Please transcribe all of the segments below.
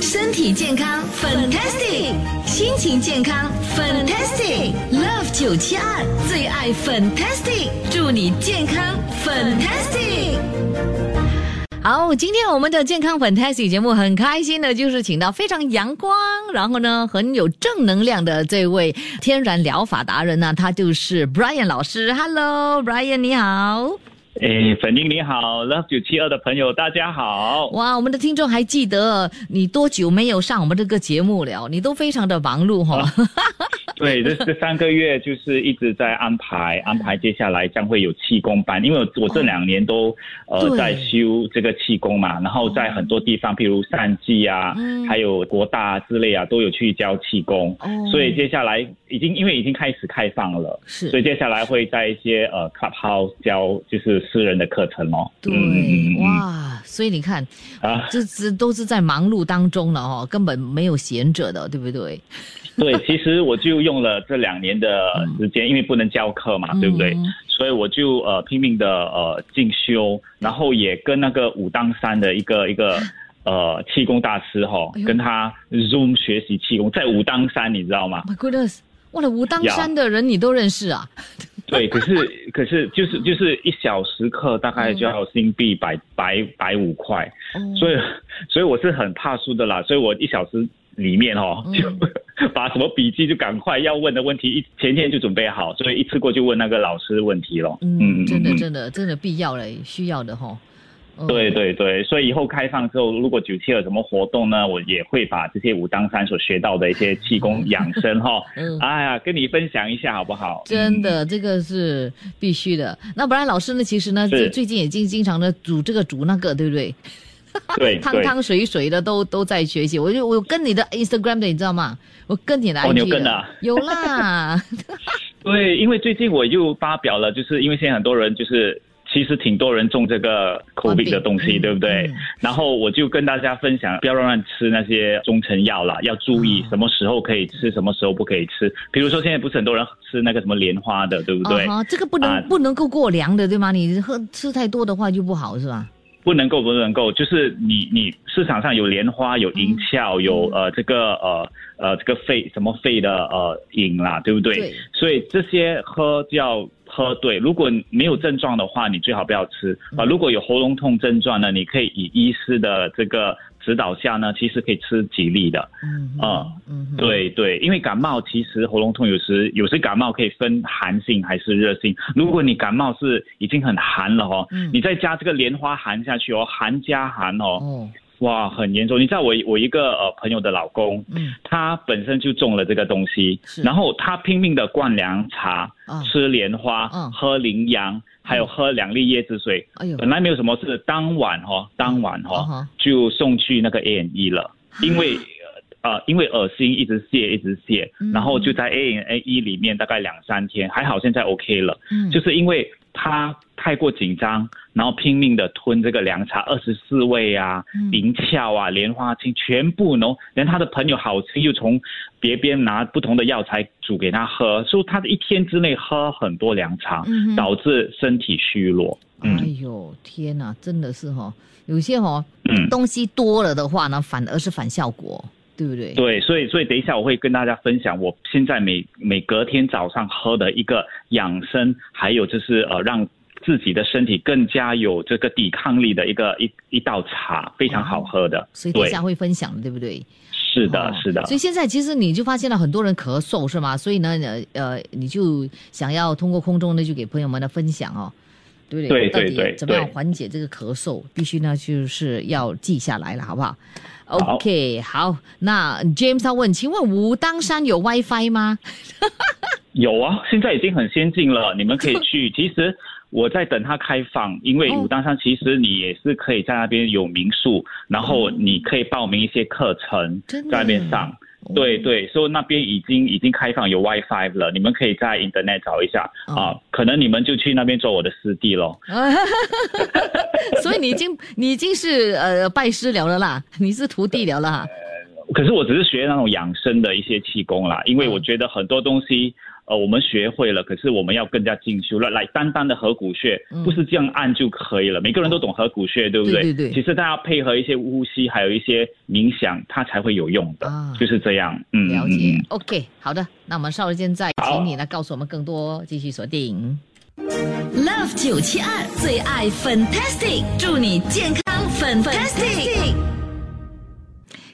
身体健康，fantastic；心情健康，fantastic。Love 九七二最爱 fantastic，祝你健康，fantastic。好，今天我们的健康 fantastic 节目很开心的，就是请到非常阳光，然后呢很有正能量的这位天然疗法达人呢，他就是 Brian 老师。Hello，Brian，你好。哎，粉英你好，Love 九七二的朋友大家好。哇，我们的听众还记得你多久没有上我们这个节目了？你都非常的忙碌哈。对，这这三个月就是一直在安排安排，接下来将会有气功班，因为我我这两年都呃在修这个气功嘛，然后在很多地方，譬如善济啊，嗯还有国大之类啊，都有去教气功，哦所以接下来已经因为已经开始开放了，是，所以接下来会在一些呃 clubhouse 教就是私人的课程哦。对，哇，所以你看啊，这这都是在忙碌当中了哦，根本没有闲着的，对不对？对，其实我就用了这两年的时间，因为不能教课嘛，对不对？所以我就呃拼命的呃进修，然后也跟那个武当山的一个一个 呃气功大师哈，跟他 Zoom 学习气功，在武当山，你知道吗？My goodness，哇，武当山的人你都认识啊？对，可是 可是就是就是一小时课大概就要新币百百百五块，所以所以我是很怕输的啦，所以我一小时。里面哦，就 把什么笔记就赶快要问的问题一前天就准备好，所以一次过就问那个老师问题了。嗯，真的真的真的必要嘞，需要的哈。对对对，所以以后开放之后，如果九七有什么活动呢，我也会把这些武当山所学到的一些气功养生 哈，哎呀，跟你分享一下好不好？真的，这个是必须的。那不然老师呢？其实呢，最近也经经常的煮这个煮那个，对不对？对，汤汤水水的都都在学习，我就我跟你的 Instagram 的，你知道吗？我跟你的 IG 的，有啦。对，因为最近我又发表了，就是因为现在很多人就是其实挺多人中这个 COVID 的东西，对不对？然后我就跟大家分享，不要乱乱吃那些中成药啦，要注意什么时候可以吃，什么时候不可以吃。比如说现在不是很多人吃那个什么莲花的，对不对？啊，这个不能不能够过凉的，对吗？你喝吃太多的话就不好，是吧？不能够，不能够，就是你，你市场上有莲花，有银翘，有呃这个呃呃这个肺什么肺的呃饮啦，对不对？对。所以这些喝就要喝对。如果没有症状的话，你最好不要吃啊。如果有喉咙痛症状呢，你可以以医师的这个。指导下呢，其实可以吃几粒的，嗯嗯，对对，因为感冒其实喉咙痛有时有时感冒可以分寒性还是热性。如果你感冒是已经很寒了哦，你再加这个莲花寒下去哦，寒加寒哦，哇，很严重。你知道我我一个呃朋友的老公，嗯，他本身就中了这个东西，然后他拼命的灌凉茶，吃莲花，喝羚羊。还有喝两粒椰子水，本来没有什么事，当晚哈，当晚哈就送去那个 A N E 了，因为呃因为恶心一直泻一直泻，然后就在 A N A E 里面大概两三天，还好现在 O K 了，嗯。就是因为。他太过紧张，然后拼命的吞这个凉茶，二十四味啊，银翘啊，莲花清全部浓，连他的朋友好心又从别边拿不同的药材煮给他喝，所以他一天之内喝很多凉茶，导致身体虚弱。哎呦天哪，真的是哈，有些哈东西多了的话呢，反而是反效果。对不对？对，所以所以等一下我会跟大家分享，我现在每每隔天早上喝的一个养生，还有就是呃让自己的身体更加有这个抵抗力的一个一一道茶，非常好喝的。所以等一下会分享的，对不对？是的，是的。所以现在其实你就发现了很多人咳嗽，是吗？所以呢，呃呃，你就想要通过空中呢就给朋友们的分享哦，对不对？对对对。怎么样缓解这个咳嗽？必须呢就是要记下来了，好不好？OK，好，那 James 他问，请问武当山有 WiFi 吗？有啊，现在已经很先进了，你们可以去。其实我在等它开放，因为哦武当山其实你也是可以在那边有民宿，然后你可以报名一些课程在那边上。哦对对，所以那边已经已经开放有 WiFi 了，你们可以在 Internet 找一下、哦啊，可能你们就去那边做我的师弟喽。所以你已经你已经是呃拜师了了啦，你是徒弟了啦。可是我只是学那种养生的一些气功啦，因为嗯我觉得很多东西，呃，我们学会了，可是我们要更加进修了。来，单单的合谷穴嗯不是这样按就可以了，每个人都懂合谷穴，对不对？对对对其实大家配合一些呼吸，还有一些冥想，它才会有用的，啊就是这样。嗯，了解，OK，好的，那我们稍后间再好请你来告诉我们更多，继续锁定。Love 九七二最爱 Fantastic，祝你健康 Fantastic。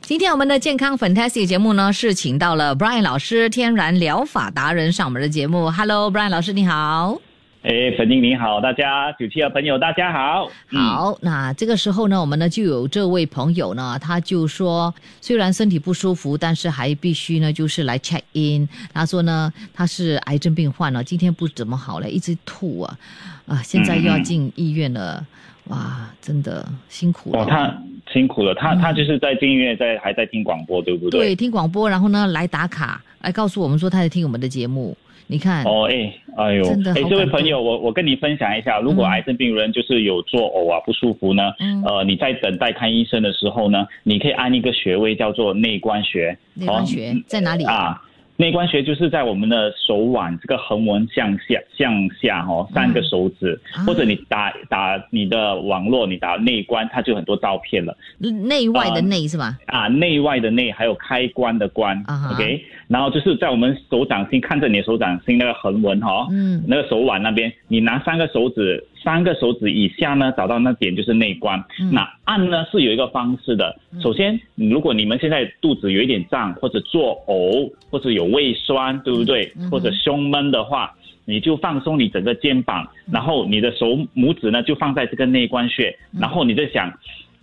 今天我们的健康 Fantastic 节目呢，是请到了 Brian 老师，天然疗法达人上我们的节目。Hello，Brian 老师你好。哎，粉英你好，大家九七的朋友大家好。嗯好，那这个时候呢，我们呢就有这位朋友呢，他就说，虽然身体不舒服，但是还必须呢，就是来 check in。他说呢，他是癌症病患了，今天不怎么好了，一直吐啊，啊，现在又要进医院了，哇，真的辛苦了。哦，他辛苦了，他、他就是在进医院，在还在听广播，对不对？对，听广播，然后呢来打卡，来告诉我们说他在听我们的节目。你看，哦，哎，哎呦，真的哎，这位朋友，我我跟你分享一下，如果嗯癌症病人就是有作呕啊不舒服呢，嗯呃，你在等待看医生的时候呢，你可以按一个穴位叫做内关穴。内关穴哦在哪里？啊，内关穴就是在我们的手腕这个横纹向下向下哦，三个手指，啊。或者你打打你的网络，你打内关，它就很多照片了。内外的啊内是吧？啊，内外的内，还有开关的关、啊 o k 然后就是在我们手掌心看着你的手掌心那个横纹哈、嗯。那个手腕那边，你拿三个手指，三个手指以下呢，找到那点就是内关。嗯那按呢是有一个方式的，首先，如果你们现在肚子有一点胀，或者作呕，或者有胃酸，对不对？或者胸闷的话。你就放松你整个肩膀，然后你的手拇指呢就放在这个内关穴，然后你在想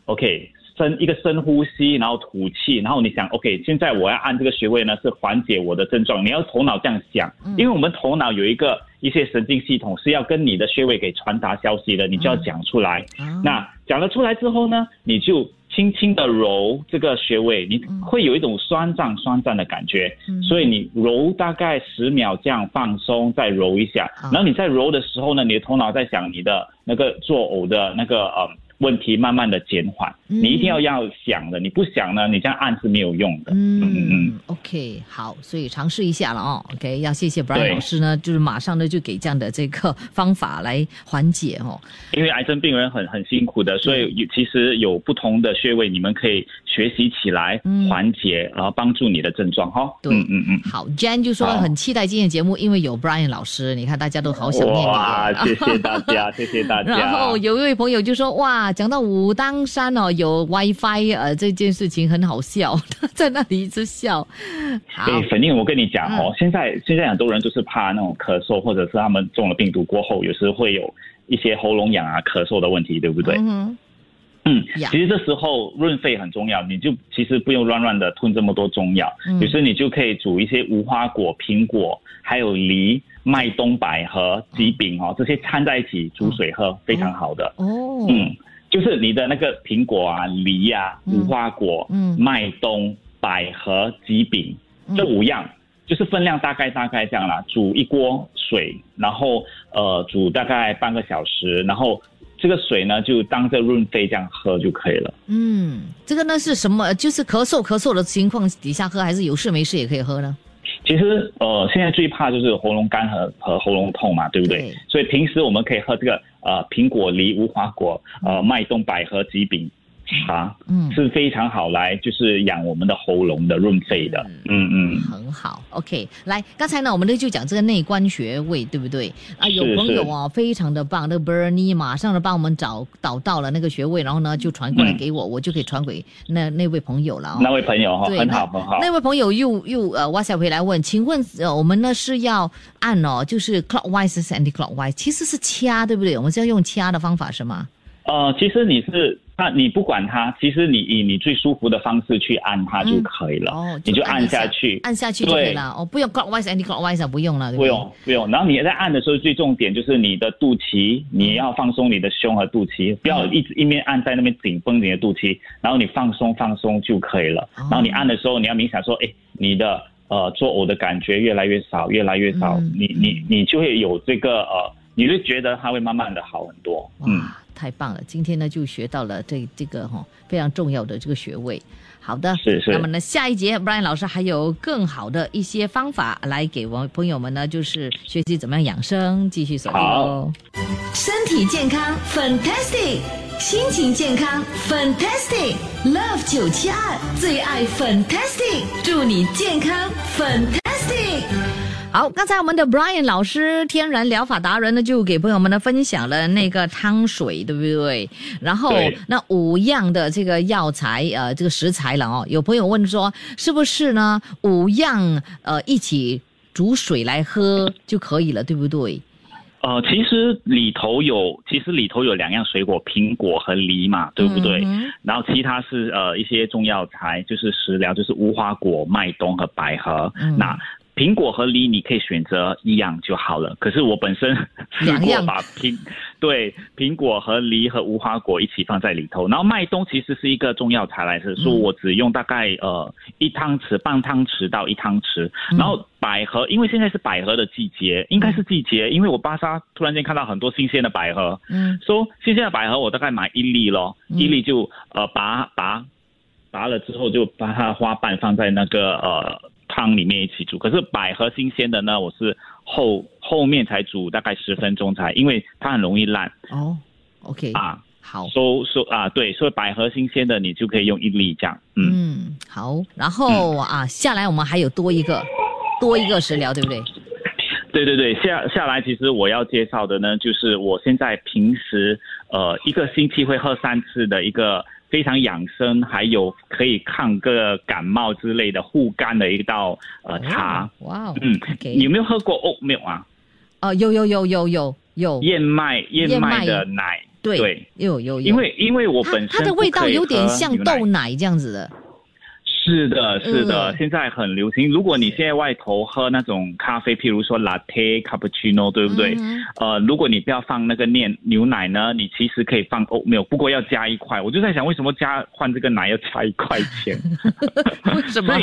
，OK，深一个深呼吸，然后吐气，然后你想，OK，现在我要按这个穴位呢，是缓解我的症状。你要头脑这样想，因为我们头脑有一个一些神经系统是要跟你的穴位给传达消息的，你就要讲出来。啊那讲了出来之后呢，你就轻轻的揉这个穴位，你会有一种酸胀酸胀的感觉，嗯所以你揉大概十秒这样放松，再揉一下，啊然后你在揉的时候呢，你的头脑在想你的那个作呕的那个呃问题，慢慢的减缓。嗯你一定要要想的，你不想呢，你这样按是没有用的。嗯嗯嗯，OK，好，所以尝试一下了哦。OK，要谢谢 Brian 老师呢，就是马上呢就给这样的这个方法来缓解哦。因为癌症病人很很辛苦的，所以有其实有不同的穴位，你们可以学习起来嗯，缓解，然后帮助你的症状哈。对嗯嗯嗯。好，Jan 就说很期待今天的节目，因为有 Brian 老师，你看大家都好想念。哇，谢谢大家，谢谢大家。然后有一位朋友就说：“哇，讲到武当山哦，有 WiFi，呃，这件事情很好笑，他 在那里一直笑。”好，哎，粉印，我跟你讲嗯。哦，现在现在很多人就是怕那种咳嗽，或者是他们中了病毒过后，有时会有一些喉咙痒啊、咳嗽的问题，对不对？嗯嗯，其实这时候润肺很重要，你就其实不用乱乱的吞这么多中药，嗯。有时你就可以煮一些无花果、苹果，还有梨、麦冬、百合、鸡饼哦，这些掺在一起煮水喝，非常好的。哦，嗯，就是你的那个苹果啊、梨啊、嗯无花果、嗯麦冬、百合、鸡饼嗯这五样，就是分量大概大概这样啦。煮一锅水，然后呃煮大概半个小时，然后这个水呢就当这润肺这样喝就可以了。嗯，这个呢是什么？就是咳嗽咳嗽的情况底下喝，还是有事没事也可以喝呢？其实呃现在最怕就是喉咙干和和喉咙痛嘛，对不对？对所以平时我们可以喝这个呃苹果、梨、无花果、呃麦冬、百合、鸡饼茶。嗯，是非常好来，就是养我们的喉咙的润肺的。嗯嗯，很好，OK。来，刚才呢，我们呢就讲这个内关穴位，对不对？啊，有朋友哦，非常的棒，那个 Bernie 马上的帮我们找找到了那个穴位，然后呢就传过来嗯给我，我就可以传给那那位朋友了哦。那位朋友哈，对，很好那很好。那位朋友又又呃 WhatsApp 回来问，请问呃我们呢是要按哦，就是 clockwise 还是 anti clockwise？其实是掐，对不对？我们是要用掐的方法是吗？呃，其实你是那你不管它，其实你以你最舒服的方式去按它就可以了。哦，你就按下去，按下去就可以了。哦，不用 clockwise anti clockwise 啊不用了，对不？用不用。然后你在按的时候，最重点就是你的肚脐，你要放松你的胸和肚脐，不要一直一面按在那边紧绷你的肚脐，然后你放松放松就可以了。哦然后你按的时候，你要冥想说，哎，你的呃作呕的感觉越来越少，越来越少，嗯你你你就会有这个呃，你就觉得它会慢慢的好很多。嗯。哇，太棒了！今天呢就学到了这这个哈、非常重要的这个学位。好的，是是那么呢，下一节 Brian 老师还有更好的一些方法来给我们朋友们呢，就是学习怎么样养生，继续锁定哦。身体健康，fantastic；心情健康，fantastic。Love 九七二最爱 fantastic，祝你健康 fantastic。好，刚才我们的 Brian 老师，天然疗法达人呢，就给朋友们呢分享了那个汤水，对不对？然后那五样的这个药材，呃，这个食材了哦。有朋友问说，是不是呢？五样呃一起煮水来喝就可以了，对不对？呃，其实里头有，其实里头有两样水果，苹果和梨嘛，对不对？嗯然后其他是呃一些中药材，就是食疗，就是无花果、麦冬和百合。嗯那苹果和梨你可以选择一样就好了。可是我本身 试两样。过把苹对苹果和梨和无花果一起放在里头，然后麦冬其实是一个中药材来着，说我只用大概呃一汤匙、半汤匙到一汤匙，然后百合，因为现在是百合的季节，应该是季节，因为我巴沙突然间看到很多新鲜的百合，嗯。说新鲜的百合我大概买一粒咯，嗯。一粒就呃拔拔拔了之后就把它的花瓣放在那个呃汤里面一起煮。可是百合新鲜的呢，我是后后面才煮大概十分钟才，因为它很容易烂哦，OK，啊。好，收收啊，对，所以百合新鲜的你就可以用一粒这样，嗯。嗯，好，然后啊，下来我们还有多一个多一个食疗，对不对？对对对，下下来其实我要介绍的呢，就是我现在平时呃一个星期会喝三次的一个非常养生，还有可以抗个感冒之类的护肝的一道呃茶。哦，哇哦，嗯你有没有喝过 oat milk 啊？哦，有有有有有有，燕麦燕燕麦麦的奶。对对，有有有，因为因为我本身它的味道有点像豆奶这样子的，是的，是的，嗯现在很流行。如果你现在外头喝那种咖啡，譬如说 latte、cappuccino，对不对？嗯呃，如果你不要放那个念牛奶呢，你其实可以放 oat milk，不过要加一块。我就在想，为什么加换这个奶要加一块钱？为什么？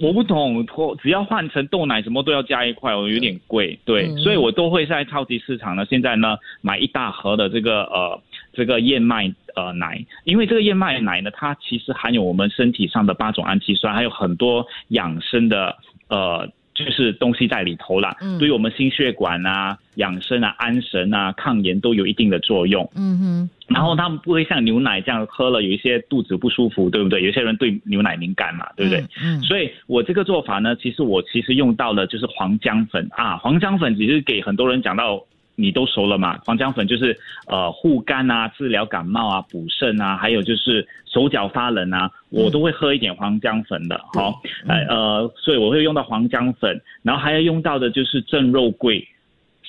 我不懂，我只要换成豆奶，什么都要加一块，我有点贵。对，嗯所以我都会在超级市场呢，现在呢买一大盒的这个呃这个燕麦呃奶，因为这个燕麦奶呢，它其实含有我们身体上的八种氨基酸，还有很多养生的呃。就是东西在里头啦，嗯对于我们心血管啊、养生啊、安神啊、抗炎都有一定的作用。嗯哼，然后他们不会像牛奶这样喝了有一些肚子不舒服，对不对？有些人对牛奶敏感嘛，对不对？嗯？嗯，所以我这个做法呢，其实我其实用到了就是黄姜粉啊，黄姜粉只是给很多人讲到你都熟了嘛，黄姜粉就是呃护肝啊、治疗感冒啊、补肾啊，还有就是手脚发冷啊，我都会喝一点黄姜粉的，好、呃呃，所以我会用到黄姜粉，然后还要用到的就是正肉桂。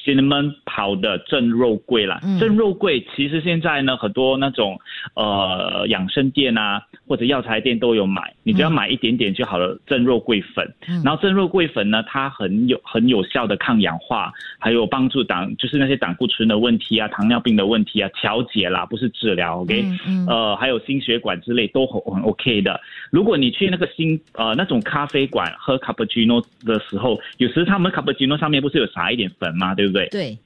Cinnamon 跑的正肉桂啦，嗯正肉桂其实现在呢很多那种呃养生店啊或者药材店都有买，你只要买一点点就好了。正肉桂粉，嗯然后正肉桂粉呢，它很有很有效的抗氧化，还有帮助胆就是那些胆固醇的问题啊、糖尿病的问题啊调节啦，不是治疗，OK？、呃，还有心血管之类都很很 OK 的。如果你去那个新呃那种咖啡馆喝 cappuccino 的时候，有时他们 cappuccino 上面不是有撒一点粉吗？对不对？对，对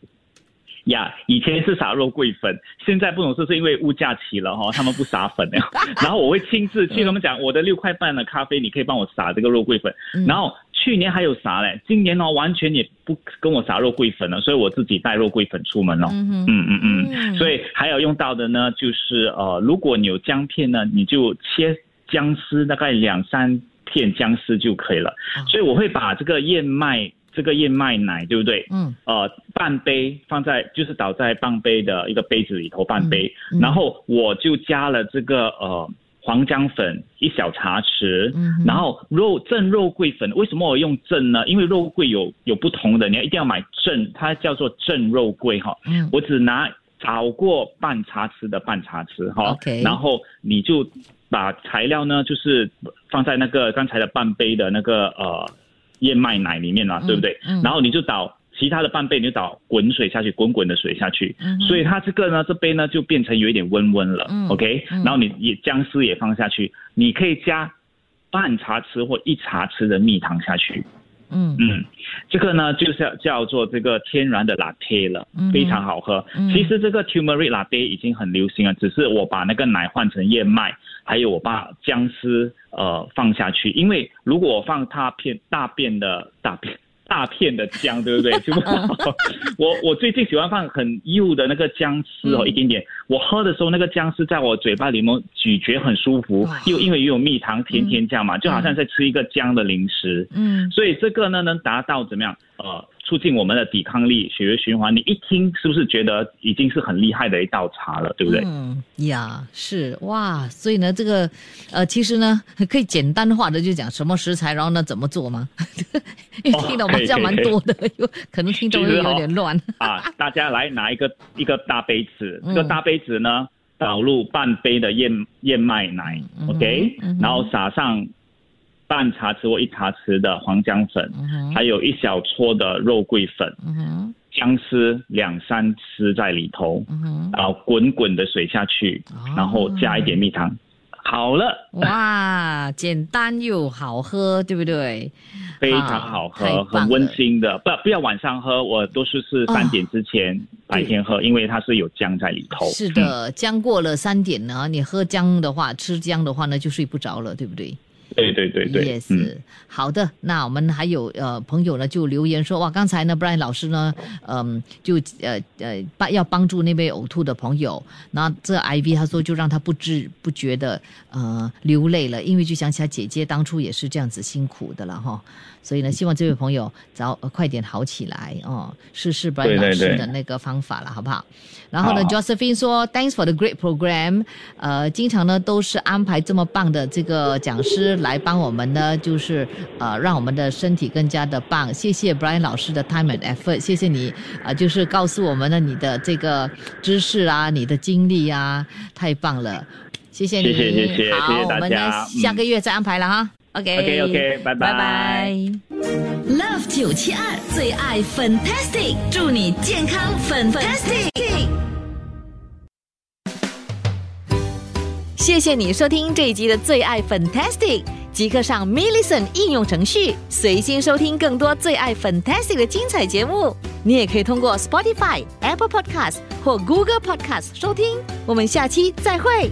呀以前是撒肉桂粉，现在不懂是不是因为物价起了哈，他们不撒粉了。然后我会亲自去他们讲，我的六块半的咖啡，你可以帮我撒这个肉桂粉。嗯然后去年还有撒嘞，今年哦完全也不跟我撒肉桂粉了，所以我自己带肉桂粉出门了。嗯，嗯嗯所以还有用到的呢，就是呃，如果你有姜片呢，你就切姜丝，大概两三片姜丝就可以了。哦所以我会把这个燕麦，这个燕麦奶，对不对？嗯。呃，半杯放在就是倒在半杯的一个杯子里头，半杯，嗯嗯。然后我就加了这个呃黄姜粉一小茶匙，嗯然后肉正肉桂粉，为什么我用正呢？因为肉桂有有不同的，你要一定要买正，它叫做正肉桂哈。嗯。我只拿炒过半茶匙的半茶匙哈。OK 然后你就把材料呢，就是放在那个刚才的半杯的那个呃燕麦奶里面啦，嗯对不对？嗯。然后你就倒其他的半杯，你就倒滚水下去，滚滚的水下去，嗯所以它这个呢，这杯呢就变成有一点温温了、嗯 o k 嗯。然后你也姜丝也放下去，你可以加半茶匙或一茶匙的蜜糖下去，嗯嗯，这个呢就是叫叫做这个天然的 latte 了嗯，非常好喝。嗯其实这个 turmeric latte 已经很流行了，只是我把那个奶换成燕麦，还有我把姜丝呃放下去，因为如果我放大片大便的大片。大片的姜，对不对？我我最近喜欢放很幼的那个姜丝哦，嗯一点点。我喝的时候，那个姜丝在我嘴巴里面咀嚼很舒服，又因为又有蜜糖，甜甜这样嘛，就好像在吃一个姜的零食。嗯所以这个呢，能达到怎么样？呃，促进我们的抵抗力、血液循环。你一听是不是觉得已经是很厉害的一道茶了，对不对？嗯呀，是哇，所以呢，这个呃，其实呢，可以简单化的就讲什么食材，然后呢怎么做吗？因为听得我们这样蛮多的，有可能听众会有点乱。啊，大家来拿一个一个大杯子，嗯这个大杯子呢，倒入半杯的燕燕麦奶、嗯哼 o k 嗯哼然后撒上半茶匙或一茶匙的黄姜粉，嗯还有一小撮的肉桂粉，嗯哼姜丝两三丝在里头，嗯哼，然后滚滚的水下去，哦然后加一点蜜糖，好了。哇，简单又好喝，对不对？非常好喝，很温馨的。不不要晚上喝，我都是是三点之前、白天喝，因为它是有姜在里头。嗯，是的，姜过了三点呢，你喝姜的话，吃姜的话呢，就睡不着了，对不对？对对对对，也嗯，是、好的。那我们还有呃朋友呢就留言说哇，刚才呢 Brian 老师呢，嗯、就呃呃帮要帮助那位呕吐的朋友，那这 IV 他说就让他不知不觉的呃流泪了，因为就想起来姐姐当初也是这样子辛苦的了哈。所以呢，希望这位朋友早、呃、快点好起来哦，试试 Brian 老师的那个方法了，好不好？然后呢，Josephine 说，Thanks for the great program。呃，经常呢都是安排这么棒的这个讲师来帮我们呢，就是呃让我们的身体更加的棒。谢谢 Brian 老师的 time and effort，谢谢你啊、呃就是告诉我们了你的这个知识啊，你的经历啊，太棒了，谢谢你。谢谢谢谢好，谢谢大我们呢家下个月再安排了哈。OK OK 拜拜拜拜。Love 九七二最爱 Fantastic，祝你健康 Fantastic。谢谢你收听这一集的最爱 Fantastic，即刻上 m i l l i c e n t 应用程序，随心收听更多最爱 Fantastic 的精彩节目。你也可以通过 Spotify、Apple Podcast 或 Google Podcast 收听。我们下期再会。